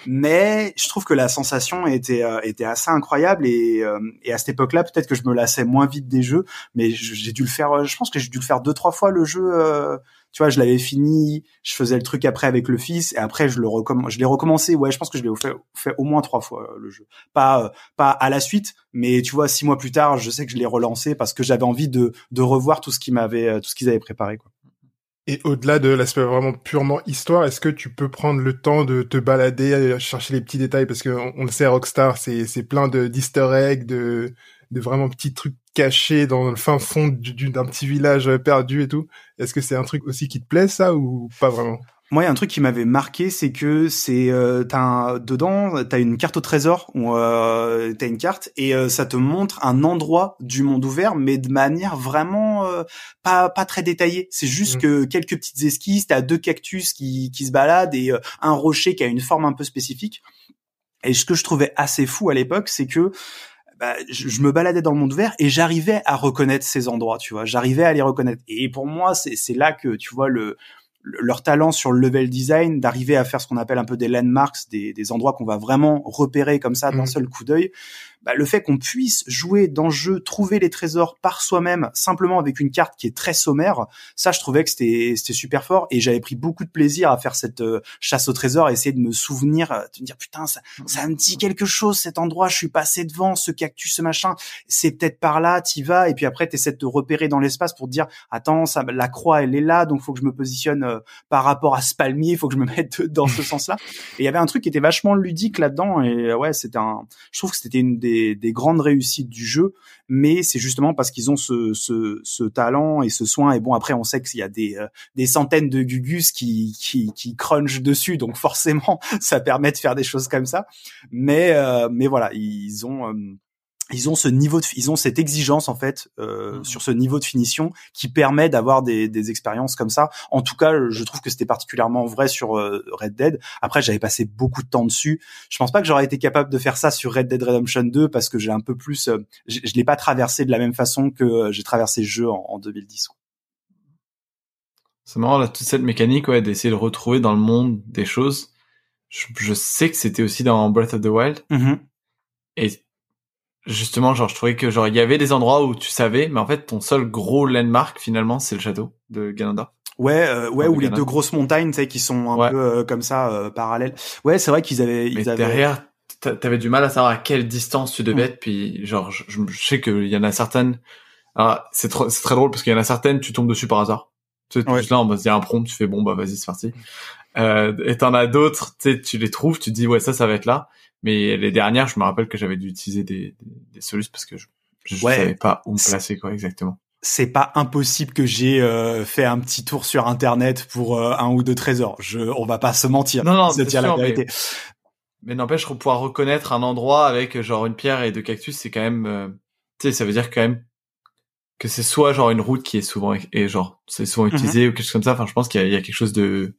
Mais je trouve que la sensation était euh, était assez incroyable et, euh, et à cette époque-là peut-être que je me lassais moins vite des jeux mais j'ai dû le faire euh, je pense que j'ai dû le faire deux trois fois le jeu tu vois, je l'avais fini, je faisais le truc après avec le fils, et après je l'ai recommencé. Ouais, je pense que je l'ai fait, au moins trois fois le jeu, pas euh, pas à la suite, mais tu vois, six mois plus tard, je sais que je l'ai relancé parce que j'avais envie de revoir tout ce qui m'avait euh, tout ce qu'ils avaient préparé. Et au-delà de l'aspect vraiment purement histoire, est-ce que tu peux prendre le temps de te balader, chercher les petits détails? Parce que on, le sait, Rockstar, c'est c'est plein de d'Easter eggs, de de vraiment petits trucs caché dans le fin fond d'un petit village perdu et tout. Est-ce que c'est un truc aussi qui te plaît ça ou pas vraiment? Moi, il y a un truc qui m'avait marqué, c'est que c'est euh, t'as un, dedans, t'as une carte au trésor où euh, t'as une carte et euh, ça te montre un endroit du monde ouvert, mais de manière vraiment euh, pas pas très détaillée. C'est juste mmh. que quelques petites esquisses, t'as deux cactus qui qui se baladent et un rocher qui a une forme un peu spécifique. Et ce que je trouvais assez fou à l'époque, c'est que bah, je, je, me baladais dans le monde ouvert et j'arrivais à reconnaître ces endroits, tu vois. J'arrivais à les reconnaître. Et pour moi, c'est là que tu vois le leur talent sur le level design, d'arriver à faire ce qu'on appelle un peu des landmarks, des, des endroits qu'on va vraiment repérer comme ça d'un mmh. seul coup d'œil, bah, le fait qu'on puisse jouer dans le jeu, trouver les trésors par soi-même, simplement avec une carte qui est très sommaire, ça je trouvais que c'était c'était super fort et j'avais pris beaucoup de plaisir à faire cette euh, chasse au trésor, essayer de me souvenir, euh, de me dire putain ça ça me dit quelque chose cet endroit, je suis passé devant ce cactus, ce machin, c'est peut-être par là, t'y vas et puis après t'essaies de te repérer dans l'espace pour te dire attends ça la croix elle est là donc faut que je me positionne euh, par rapport à ce palmier, faut que je me mette dans ce sens-là. Et il y avait un truc qui était vachement ludique là-dedans et ouais c'était un, je trouve que c'était une des des, grandes réussites du jeu, mais c'est justement parce qu'ils ont ce, ce, talent et ce soin. Et bon, après, on sait qu'il y a des, euh, des centaines de gugus qui, qui, qui crunchent dessus, donc forcément, ça permet de faire des choses comme ça. Mais, euh, mais voilà, ils ont euh, ils ont ce niveau de, ils ont cette exigence en fait euh, mmh. sur ce niveau de finition qui permet d'avoir des, des expériences comme ça. En tout cas, je trouve que c'était particulièrement vrai sur euh, Red Dead. Après, j'avais passé beaucoup de temps dessus. Je pense pas que j'aurais été capable de faire ça sur Red Dead Redemption 2 parce que j'ai un peu plus, euh, je, l'ai pas traversé de la même façon que euh, j'ai traversé le jeu en, en 2010. C'est marrant là, toute cette mécanique ouais, d'essayer de retrouver dans le monde des choses. Je, je sais que c'était aussi dans Breath of the Wild. Mmh Et Justement, genre, je trouvais que genre il y avait des endroits où tu savais, mais en fait, ton seul gros landmark finalement, c'est le château de Ganondorf. Ouais, euh, ouais, ou les deux grosses montagnes, tu sais, qui sont un peu euh, comme ça euh, parallèles. Ouais, c'est vrai qu'ils avaient. Mais ils avaient... derrière, t'avais du mal à savoir à quelle distance tu devais mm. être. Puis genre, je, je sais qu'il y en a certaines. Alors, c'est c'est très drôle parce qu'il y en a certaines, tu tombes dessus par hasard. Tu sais, ouais. là, on va se dire un prompt, tu fais bon, bah vas-y, c'est parti. Euh, et t'en as d'autres, tu sais, tu les trouves, tu te dis ouais, ça, ça va être là. Mais les dernières, je me rappelle que j'avais dû utiliser des, des, solutions parce que je, je savais pas où me placer quoi exactement. C'est pas impossible que j'ai euh, fait un petit tour sur internet pour euh, un ou deux trésors. Je, on va pas se mentir. Non non, c'est la vérité. Mais, mais n'empêche, pouvoir reconnaître un endroit avec genre une pierre et deux cactus, c'est quand même, euh, tu sais, ça veut dire quand même que c'est soit genre une route qui est souvent et genre c'est souvent mhm. utilisée ou quelque chose comme ça. Enfin, je pense qu'il y, y, a quelque chose de,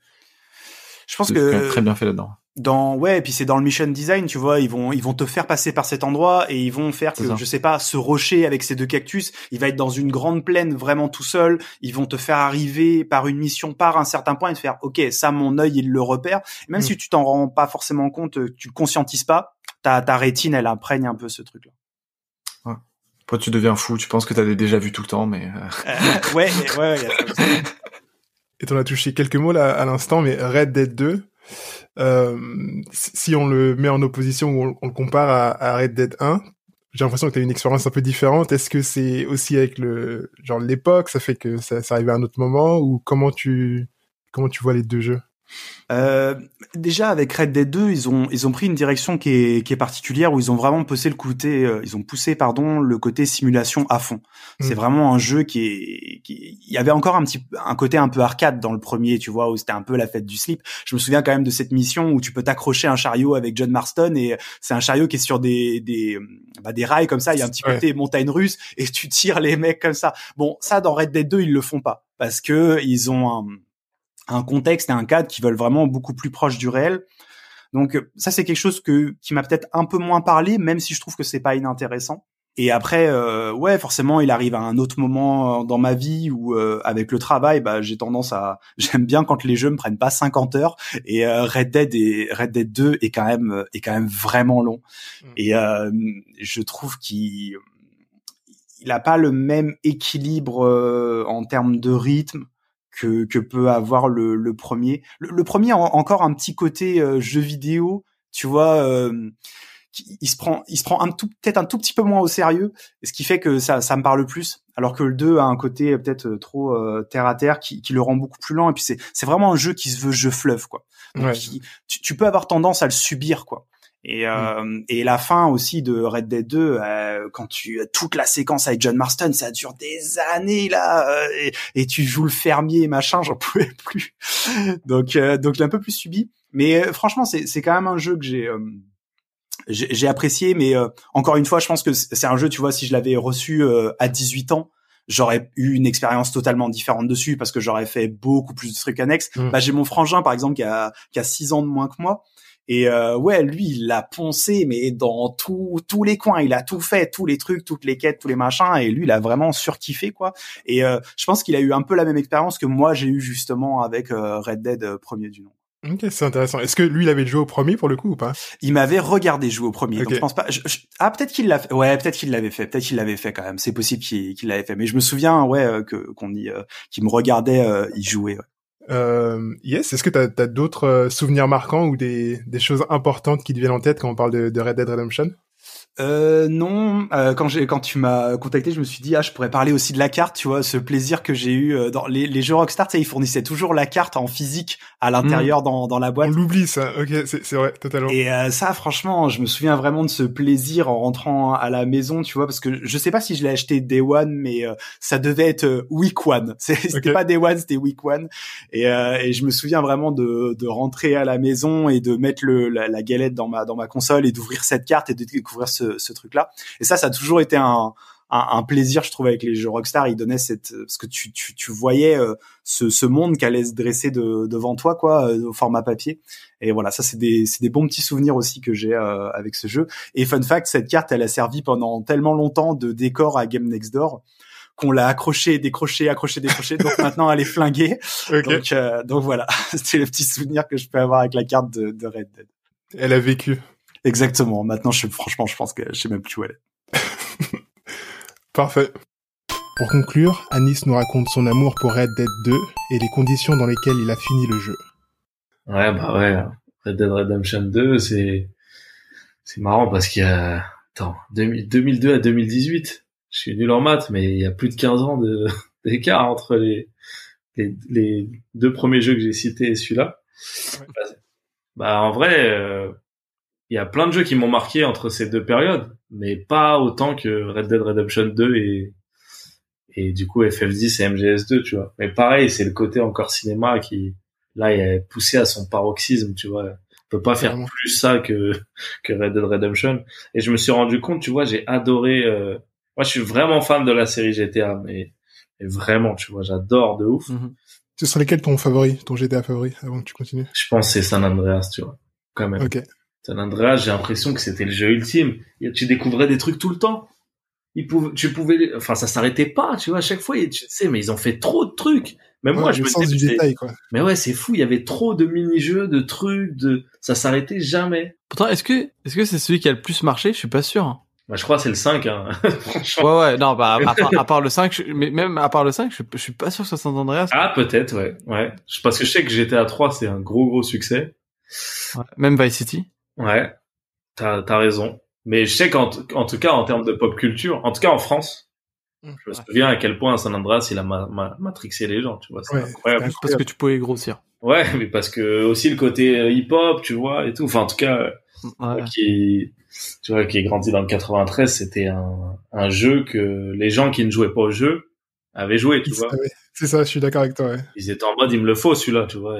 je pense que très bien fait là-dedans dans ouais et puis c'est dans le mission design tu vois ils vont ils vont te faire passer par cet endroit et ils vont faire que je sais pas ce rocher avec ces deux cactus il va être dans une grande plaine vraiment tout seul. Ils vont te faire arriver par une mission par un certain point et te faire ok ça mon œil il le repère. Même mm. si tu t'en rends pas forcément compte tu le conscientises pas ta ta rétine elle imprègne un peu ce truc là ouais. Après, tu deviens fou tu penses que t'as déjà vu tout le temps mais euh... euh ouais ouais, ouais et t'en as touché quelques mots là à l'instant mais Red Dead 2 euh, si on le met en opposition ou on, le compare à, Red Dead 1, j'ai l'impression que tu as une expérience un peu différente. Est-ce que c'est aussi avec le genre l'époque, ça fait que ça, ça arrive à un autre moment? Ou comment tu comment tu vois les deux jeux? Euh, déjà avec Red Dead 2, ils ont ils ont pris une direction qui est qui est particulière où ils ont vraiment poussé le côté euh, ils ont poussé pardon le côté simulation à fond. C'est mm. vraiment un jeu qui est qui il y avait encore un petit un côté un peu arcade dans le premier, tu vois, où c'était un peu la fête du slip. Je me souviens quand même de cette mission où tu peux t'accrocher un chariot avec John Marston et c'est un chariot qui est sur des des bah, des rails comme ça, il y a un petit côté montagne russe et tu tires les mecs comme ça. Bon, ça dans Red Dead 2, ils le font pas parce que ils ont un un contexte et un cadre qui veulent vraiment beaucoup plus proche du réel. Donc ça c'est quelque chose que qui m'a peut-être un peu moins parlé, même si je trouve que c'est pas inintéressant. Et après, euh, ouais, forcément, il arrive à un autre moment dans ma vie où, euh, avec le travail, bah, j'ai tendance à, j'aime bien quand les jeux me prennent pas 50 heures. Et euh, Red Dead et Red Dead 2 est quand même est quand même vraiment long. Mmh. Et je trouve qu'il il a pas le même équilibre en termes de rythme que, que peut avoir le, le premier. Le, premier a encore un petit côté euh, jeu vidéo, tu vois. Euh, il se prend, il se prend un tout, peut-être un tout petit peu moins au sérieux, ce qui fait que ça, ça me parle plus. Alors que le 2 a un côté euh, peut-être trop terre à terre qui, qui le rend beaucoup plus lent. Et puis c'est, c'est vraiment un jeu qui se veut jeu fleuve, quoi. tu, tu, peux avoir tendance à le subir, quoi. Et, euh, et la fin aussi de Red Dead 2, euh, quand tu toute la séquence avec John Marston, ça dure des années là, euh, et, et, tu joues le fermier machin, j'en pouvais plus. donc euh, donc j'ai un peu plus subi. Mais euh, franchement, c'est c'est quand même un jeu que j'ai j'ai apprécié, mais encore une fois, je pense que c'est un jeu, tu vois, si je l'avais reçu à 18 ans, j'aurais eu une expérience totalement différente dessus parce que j'aurais fait beaucoup plus de trucs annexes. Mmh. Bah, j'ai mon frangin par exemple qui a qui a six ans de moins que moi et euh, ouais, lui, il l'a poncé, mais dans tous tous les coins, il a tout fait, tous les trucs, toutes les quêtes, tous les machins, et lui, il a vraiment surkiffé quoi. Et euh, je pense qu'il a eu un peu la même expérience que moi j'ai eu justement avec euh, Red Dead euh, premier du nom. Ok, c'est intéressant. Est-ce que lui, il avait joué au premier pour le coup ou pas? Il m'avait regardé jouer au premier. Donc je pense pas. ah, peut-être qu'il l'a fait. Ouais, peut-être qu'il l'avait fait. Peut-être qu'il l'avait fait quand même. C'est possible qu'il l'avait fait. Mais je me souviens, ouais, que qu'on y, qu'il me regardait y jouer. Ouais. Euh, yes, est-ce que tu as, d'autres euh, souvenirs marquants ou des, des, choses importantes qui te viennent en tête quand on parle de, de Red Dead Redemption? Euh, non, euh, quand j'ai quand tu m'as contacté, je me suis dit ah je pourrais parler aussi de la carte, tu vois, ce plaisir que j'ai eu euh, dans les, les jeux Rockstar, tu sais, ils fournissaient toujours la carte en physique à l'intérieur hmm. dans, dans la boîte. On l'oublie ça, ok, c'est vrai, totalement. Et euh, ça, franchement, je me souviens vraiment de ce plaisir en rentrant à la maison, tu vois, parce que je sais pas si je l'ai acheté Day One, mais ça devait être Week One. C'était pas Day One, c'était Week One. Et, et je me souviens vraiment de, de rentrer à la maison et de mettre le, la, la galette dans ma dans ma console et d'ouvrir cette carte et de découvrir ce ce, truc-là. Et ça, ça a toujours été un, un, plaisir, je trouve, avec les jeux Rockstar. Ils donnaient cette, parce que tu, tu, tu voyais euh, ce, ce monde qui allait se dresser de, devant toi, quoi, euh, au format papier. Et voilà, ça, c'est des, c'est des bons petits souvenirs aussi que j'ai euh, avec ce jeu. Et fun fact, cette carte, elle a servi pendant tellement longtemps de décor à Game Next Door qu'on l'a accroché, décroché, accroché, décroché. donc maintenant, elle est flinguée. Donc, donc voilà, c'était le petit souvenir que je peux avoir avec la carte de, de Red Dead. Elle a vécu. Exactement. Maintenant, je, franchement, je pense que je sais même plus où elle est. Parfait. Pour conclure, Anis nous raconte son amour pour Red Dead 2 et les conditions dans lesquelles il a fini le jeu. Ouais, bah ouais. Red Dead Redemption 2, c'est, c'est marrant parce qu'il y a, attends, 2002 à 2018. Je suis nul en maths, mais il y a plus de 15 ans de, d'écart entre les, les, les, deux premiers jeux que j'ai cités et celui-là. Bah, en vrai, euh, il y a plein de jeux qui m'ont marqué entre ces deux périodes, mais pas autant que Red Dead Redemption 2 et et du coup FF10 et MGS2, tu vois. Mais pareil, c'est le côté encore cinéma qui là est poussé à son paroxysme, tu vois. On peut pas faire plus ça que que Red Dead Redemption. Et je me suis rendu compte, tu vois, j'ai adoré. Euh... Moi, je suis vraiment fan de la série GTA, mais, vraiment, tu vois, j'adore de ouf. Mm Ce sont lesquels ton favori, ton GTA favori, avant que tu continues? Je pense que c'est San Andreas, tu vois, quand même. Ok. San Andreas, j'ai l'impression que c'était le jeu ultime. Tu découvrais des trucs tout le temps. Ils pouvaient, tu pouvais, enfin, ça s'arrêtait pas, tu vois, à chaque fois, tu sais, mais ils ont fait trop de trucs. Même moi, je me sens du détail, quoi. Mais ouais, c'est fou, il y avait trop de mini-jeux, de trucs, de, ça s'arrêtait jamais. Pourtant, est-ce que, est-ce que c'est celui qui a le plus marché? Je suis pas sûr. Hein. Bah, je crois que c'est le 5, hein. ouais, ouais, non, bah, à, part, le 5, mais même à part le 5, je, je suis pas sûr que ce soit San Andreas. Ah, peut-être, ouais, ouais. Parce que je sais que GTA 3, c'est un gros, gros succès. Ouais. Même Vice City. Ouais. T'as as raison. Mais je sais qu'en en tout cas, en termes de pop culture, en tout cas en France, mmh. je me souviens à quel point San Andreas, il a matrixé les gens, tu vois. C'est incroyable. Parce que tu pouvais grossir. Ouais, mais parce que aussi le côté euh, hip-hop, tu vois, et tout. Enfin, en tout cas, qui, tu vois, qui est grandi dans le 93, c'était un, un jeu que les gens qui ne jouaient pas au jeu avaient joué, tu vois. C'est ça, je suis d'accord avec toi. Ouais. Ils étaient en mode, il me le faut celui-là, tu vois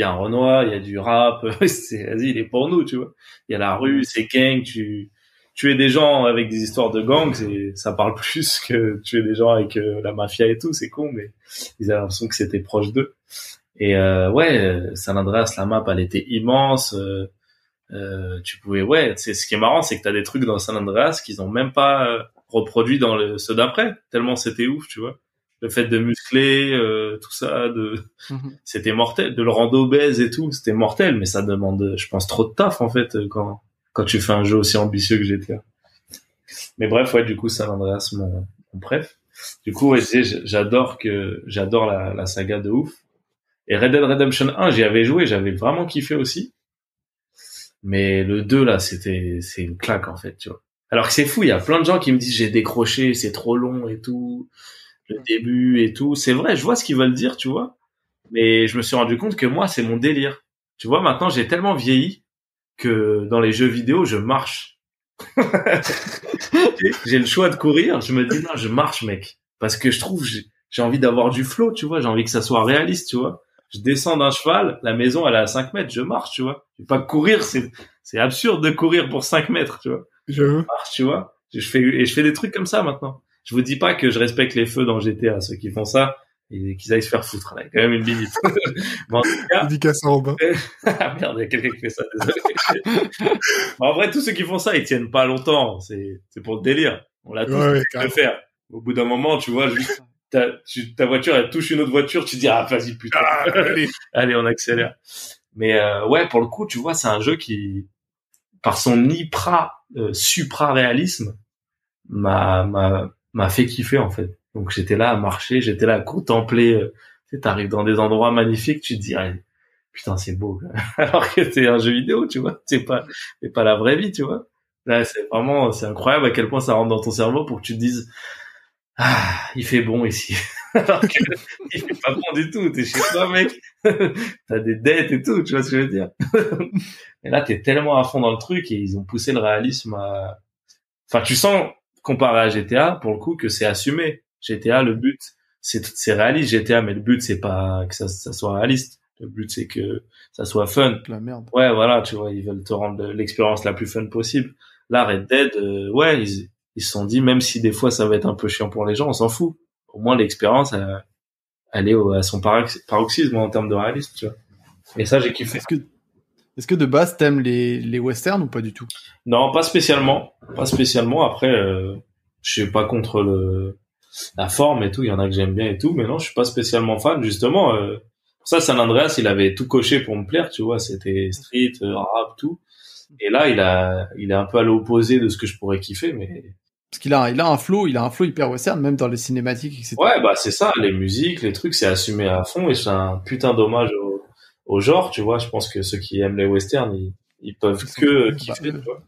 il y a un Renoir, il y a du rap, c'est, vas-y, il est pour nous, tu vois. Il y a la rue, c'est gang, tu, tuer des gens avec des histoires de gangs, ça parle plus que tuer des gens avec euh, la mafia et tout, c'est con, mais ils avaient l'impression que c'était proche d'eux. Et euh, ouais, San Andreas, la map, elle était immense. Euh, euh, tu pouvais, ouais, c'est ce qui est marrant, c'est que t'as des trucs dans San Andreas qu'ils ont même pas reproduit dans le, ceux d'après, tellement c'était ouf, tu vois le fait de muscler euh, tout ça de mhm. c'était mortel de le rendre obèse et tout c'était mortel mais ça demande je pense trop de taf en fait quand quand tu fais un jeu aussi ambitieux que GTA mais bref ouais du coup San Andreas mon, mon bref du coup ouais, j'adore que j'adore la, la saga de ouf. Et Red Dead Redemption 1 j'y avais joué j'avais vraiment kiffé aussi. Mais le 2 là c'était c'est une claque en fait tu vois. Alors que c'est fou il y a plein de gens qui me disent j'ai décroché c'est trop long et tout le début et tout. C'est vrai, je vois ce qu'ils veulent dire, tu vois. Mais je me suis rendu compte que moi, c'est mon délire. Tu vois, maintenant, j'ai tellement vieilli que dans les jeux vidéo, je marche. j'ai le choix de courir. Je me dis non, je marche, mec, parce que je trouve j'ai envie d'avoir du flow, tu vois. J'ai envie que ça soit réaliste, tu vois. Je descends d'un cheval, la maison elle est à 5 mètres, je marche, tu vois. Je vais pas courir, c'est c'est absurde de courir pour 5 mètres, tu vois. Je marche, tu vois. Je fais et je fais des trucs comme ça maintenant. Je vous dis pas que je respecte les feux dans GTA, ceux qui font ça et qu'ils aillent se faire foutre. Là, il y a quand même une limite. mais en tout cas, Dédicace à Robin. ah merde, il y a quelqu'un qui fait ça. Désolé. en vrai, tous ceux qui font ça, ils tiennent pas longtemps. C'est c'est pour le délire. On l'a tous Ouais, fait le faire. Au bout d'un moment, tu vois, juste ta, tu- ta voiture, elle touche une autre voiture, tu te dis ah vas-y putain. Ah, allez. Allez, on accélère. Mais euh, ouais, pour le coup, tu vois, c'est un jeu qui, par son hyper euh, supra réalisme, m'a m'a fait kiffer en fait. Donc j'étais là à marcher, j'étais là à contempler. euh, tu sais, t'arrives dans des endroits magnifiques, tu te dis putain c'est beau. Alors que c'est un jeu vidéo, tu vois, c'est pas c'est pas la vraie vie, tu vois. Là, c'est vraiment c'est incroyable à quel point ça rentre dans ton cerveau pour que tu te dises ah il fait bon ici. Alors que il fait pas bon du tout. T'es chez toi, mec. T'as des dettes et tout. Tu vois ce que je veux dire Et là, t'es tellement à fond dans le truc et ils ont poussé le réalisme à. Enfin, tu sens comparé à GTA pour le coup que c'est assumé. GTA, le but c'est c'est réaliste GTA, mais le but c'est pas que ça, ça soit réaliste. Le but c'est que ça soit fun. La merde. Ouais, voilà, tu vois, ils veulent te rendre l'expérience la plus fun possible. Là, Red Dead, euh, ouais, ils ils se sont dit même si des fois ça va être un peu chiant pour les gens, on s'en fout. Au moins l'expérience, elle, elle est au- à son parox- paroxysme en termes de réalisme, tu vois. Et ça, j'ai kiffé. Est-ce que, est-ce que de base t'aimes les, les westerns ou pas du tout? Non, pas spécialement, pas spécialement. Après, euh, je suis pas contre le la forme et tout. Il y en a que j'aime bien et tout, mais non, je suis pas spécialement fan. Justement, euh, ça, San Andreas, il avait tout coché pour me plaire, tu vois. C'était street, euh, rap, tout. Et là, il a, il est un peu à l'opposé de ce que je pourrais kiffer, mais Parce qu'il a, il a un flow, il a un flow hyper western, même dans les cinématiques, etc. ouais, bah c'est ça. Les musiques, les trucs, c'est assumé à fond et c'est un putain d'hommage au, au genre, tu vois. Je pense que ceux qui aiment les westerns, ils, ils peuvent que kiffer, tu vois.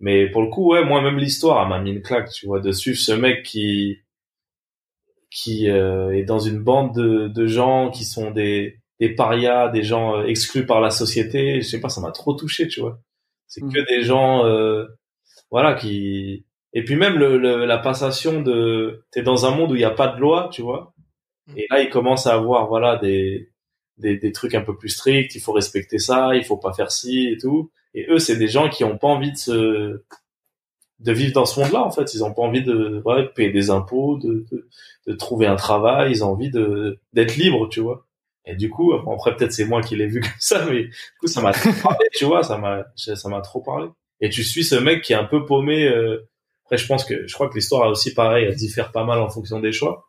Mais pour le coup, ouais, moi même l'histoire elle m'a mis une claque, tu vois, de suivre ce mec qui qui euh, est dans une bande de, de gens qui sont des des parias, des gens euh, exclus par la société. Je sais pas, ça m'a trop touché, tu vois. C'est Mhm. que des gens, euh, voilà, qui et puis même le, le- la passation de t'es dans un monde où il n'y a pas de loi, tu vois. Et là, il commence à avoir voilà des, des des trucs un peu plus stricts. Il faut respecter ça, il faut pas faire ci et tout. Et eux, c'est des gens qui ont pas envie de se de vivre dans ce monde-là. En fait, ils ont pas envie de, ouais, de payer des impôts, de, de de trouver un travail. Ils ont envie de d'être libres, tu vois. Et du coup, après peut-être c'est moi qui l'ai vu comme ça, mais du coup ça m'a trop parlé, tu vois, ça m'a ça m'a trop parlé. Et tu suis ce mec qui est un peu paumé. euh, Après, je pense que je crois que l'histoire a aussi pareil, elle diffère pas mal en fonction des choix.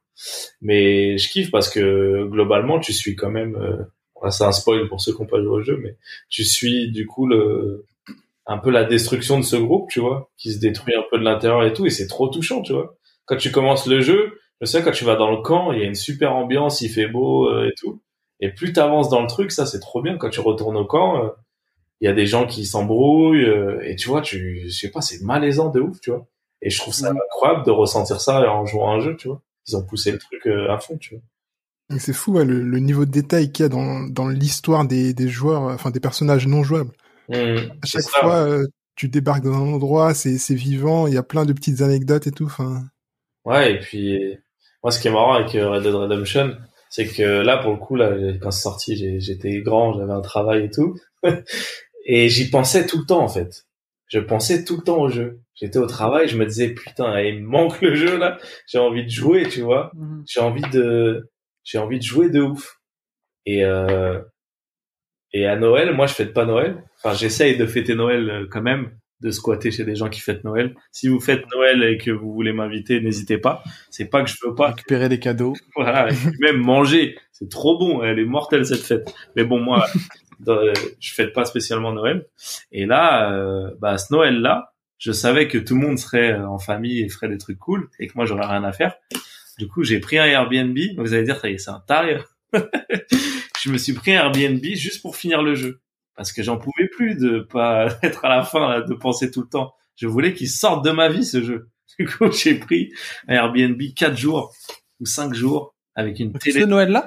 Mais je kiffe parce que globalement, tu suis quand même. Euh, c'est un spoil pour ceux qui n'ont pas joué au jeu, mais tu suis du coup le un peu la destruction de ce groupe, tu vois, qui se détruit un peu de l'intérieur et tout, et c'est trop touchant, tu vois. Quand tu commences le jeu, je sais quand tu vas dans le camp, il y a une super ambiance, il fait beau euh, et tout. Et plus t'avances dans le truc, ça c'est trop bien. Quand tu retournes au camp, euh, il y a des gens qui s'embrouillent euh, et tu vois, tu, je sais pas, c'est malaisant de ouf, tu vois. Et je trouve ça incroyable de ressentir ça en jouant à un jeu, tu vois. Ils ont poussé le truc euh, à fond, tu vois. C'est fou le, le niveau de détail qu'il y a dans, dans l'histoire des, des joueurs, enfin des personnages non jouables. Mhm. À chaque ça. fois, euh, tu débarques dans un endroit, c'est vivant, il y a plein de petites anecdotes et tout. Enfin, Ouais, et puis moi ce qui est marrant avec euh, Red Dead Redemption, c'est que là pour le coup là quand c'est sorti, j'étais grand, j'avais un travail et tout, et j'y pensais tout le temps en fait. Je pensais tout le temps au jeu. J'étais au travail, je me disais putain, il me manque le jeu là, j'ai envie de jouer, tu vois. J'ai envie de j'ai envie de jouer de ouf. Et euh, et à Noël, moi je fête pas Noël. Enfin, j'essaye de fêter Noël euh, quand même, de squatter chez des gens qui fêtent Noël. Si vous faites Noël et que vous voulez m'inviter, n'hésitez pas. C'est pas que je veux pas. Récupérer des cadeaux. Voilà, même manger, c'est trop bon. Elle est mortelle cette fête. Mais bon, moi, dans- je fête pas spécialement Noël. Et là, euh, bah, ce Noël-là, je savais que tout le monde serait euh, en famille et ferait des trucs cool et que moi j'aurais rien à faire. Du coup, j'ai pris un Airbnb. Vous allez dire, ça y est, c'est un taré. je me suis pris un Airbnb juste pour finir le jeu parce que j'en pouvais plus de pas être à la fin là, de penser tout le temps. Je voulais qu'il sorte de ma vie ce jeu. Du coup, j'ai pris un Airbnb quatre jours ou cinq jours avec une télé. Ce Noël-là?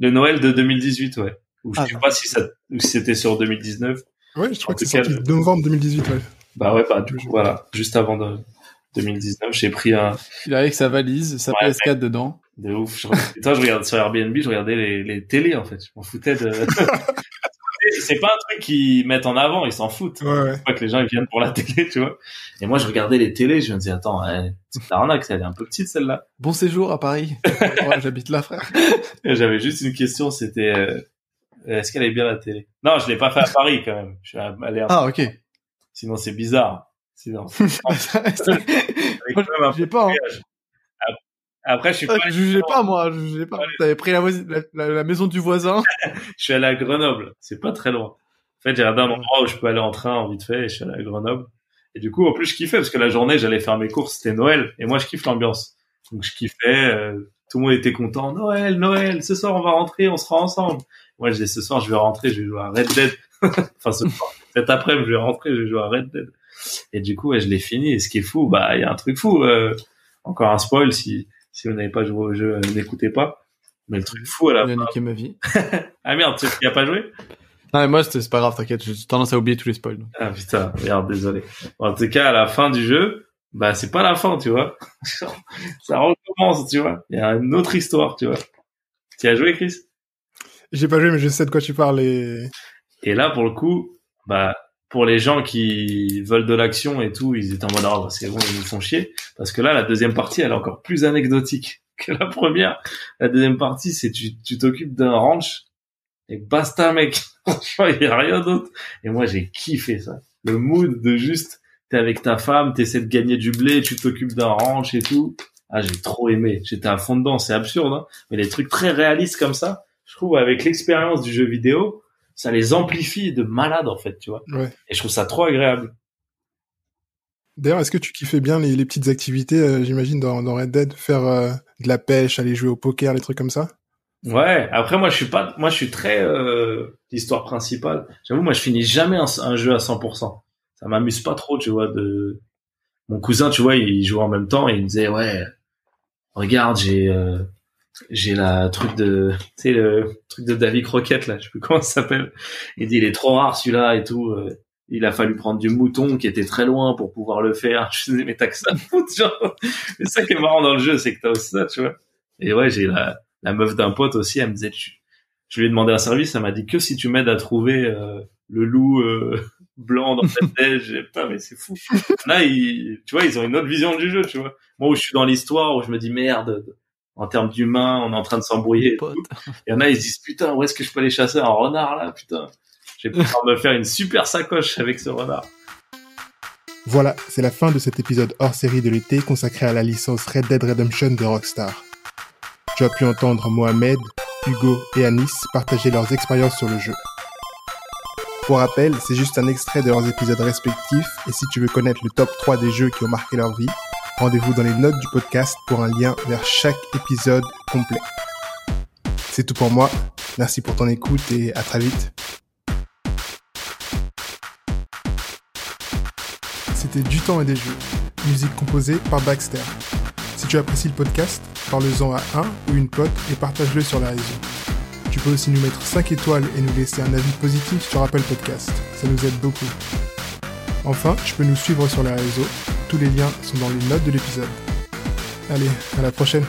Le Noël de 2018, ouais. Ou je Ah, sais pas si ça, ou si c'était sur 2019. Ouais, je crois que c'est sorti novembre 2018. Ouais. Bah ouais, bah du coup, voilà, juste avant de 2019, j'ai pris un. Il avec sa valise, sa PS4 dedans. De ouf. Je... Toi, je regardais sur Airbnb, je regardais les, les télés en fait. Je m'en foutais de. c'est pas un truc qu'ils mettent en avant, ils s'en foutent. Ouais, ouais. Pas que les gens ils viennent pour la télé, tu vois. Et moi, je regardais les télés, je me disais attends, c'est arnaque, elle est un peu petite celle-là. Bon séjour à Paris. J'habite là, frère. J'avais juste une question, c'était euh, est-ce qu'elle est bien la télé? Non, je l'ai pas fait à Paris quand même. Je suis allé à... Ah ok. Sinon c'est bizarre. Sinon. J'ai pas. Hein. Après, je suis pas. Je jugeais pas, moi. Je jugeais pas. T'avais pris la, la, la, maison du voisin. je suis allé à Grenoble. C'est pas très loin. En fait, j'ai regardé un endroit où je peux aller en train en vite fait et je suis allé à Grenoble. Et du coup, en plus, je kiffais parce que la journée, j'allais faire mes courses. C'était Noël. Et moi, je kiffe l'ambiance. Donc, je kiffais. Euh, tout le monde était content. Noël, Noël. Ce soir, on va rentrer. On sera ensemble. Moi, je disais, ce soir, je vais rentrer. Je vais jouer à Red Dead. enfin, ce soir. Cet après-midi, je vais rentrer. Je vais jouer à Red Dead. Et du coup, ouais, je l'ai fini. Et ce qui est fou, bah, il y a un truc fou. Euh, encore un spoil si si vous n'avez pas joué au jeu, n'écoutez pas. Mais le truc fou à la fin. niqué ma vie. ah merde, tu n'y as pas joué? Non, mais moi, c'est pas grave, t'inquiète. J'ai tendance à oublier tous les spoils. Ah putain, merde, désolé. en tout cas, à la fin du jeu, bah c'est pas la fin, tu vois. Ça recommence, tu vois. Il y a une autre histoire, tu vois. Tu as joué, Chris? J'ai pas joué, mais je sais de quoi tu parles. Et, et là, pour le coup, bah pour les gens qui veulent de l'action et tout, ils étaient en mode oh, c'est bon, ils nous font chier. Parce que là, la deuxième partie, elle est encore plus anecdotique que la première. La deuxième partie, c'est tu tu t'occupes d'un ranch et basta mec. il y a rien d'autre. Et moi, j'ai kiffé ça. Le mood de juste t'es avec ta femme, t'essaies de gagner du blé, tu t'occupes d'un ranch et tout. Ah, j'ai trop aimé. J'étais à fond dedans. C'est absurde, hein mais les trucs très réalistes comme ça, je trouve avec l'expérience du jeu vidéo, ça les amplifie de malade en fait, tu vois. Ouais. Et je trouve ça trop agréable. D'ailleurs, est-ce que tu kiffais bien les, les petites activités, euh, j'imagine, dans, dans, Red Dead, faire euh, de la pêche, aller jouer au poker, les trucs comme ça? Ouais. Après, moi, je suis pas, moi, je suis très euh, l'histoire principale. J'avoue, moi, je finis jamais un, un jeu à 100%. Ça m'amuse pas trop, tu vois. De mon cousin, tu vois, il jouait en même temps et il me disait, ouais, regarde, j'ai euh, j'ai la truc de tu sais le truc de David Croquette là je sais plus comment ça s'appelle. Il dit il est trop rare celui-là et tout euh, il a fallu prendre du mouton qui était très loin pour pouvoir le faire. Je disais mais t'as que ça à foutre genre. Mais ça qui est marrant dans le jeu c'est que t'as aussi ça tu vois. Et ouais j'ai la la meuf d'un pote aussi elle me disait je lui ai demandé un service elle m'a dit que si tu m'aides à trouver euh, le loup blanc dans cette neige putain mais c'est fou là ils, tu vois ils ont une autre vision du jeu tu vois moi où je suis dans l'histoire où je me dis merde en termes d'humains, on est en train de s'embrouiller. Il y en a, ils se disent putain, où est-ce que je peux aller chasser un renard là, putain. Je vais pouvoir me faire une super sacoche avec ce renard. Voilà, c'est la fin de cet épisode hors série de l'été consacré à la licence Red Dead Redemption de Rockstar. Tu as pu entendre Mohamed, Hugo et Anis partager leurs expériences sur le jeu. Pour rappel, c'est juste un extrait de leurs épisodes respectifs et si tu veux connaître le top 3 des jeux qui ont marqué leur vie, Rendez-vous dans les notes du podcast pour un lien vers chaque épisode complet. C'est tout pour moi. Merci pour ton écoute et à très vite. C'était Du temps et des jeux. Musique composée par Baxter. Si tu apprécies le podcast, parle-en à un ou une pote et partage-le sur la réseau. Tu peux aussi nous mettre 5 étoiles et nous laisser un avis positif sur Apple Podcast. Ça nous aide beaucoup. Enfin, tu peux nous suivre sur les réseaux. Tous les liens sont dans les notes de l'épisode. Allez, à la prochaine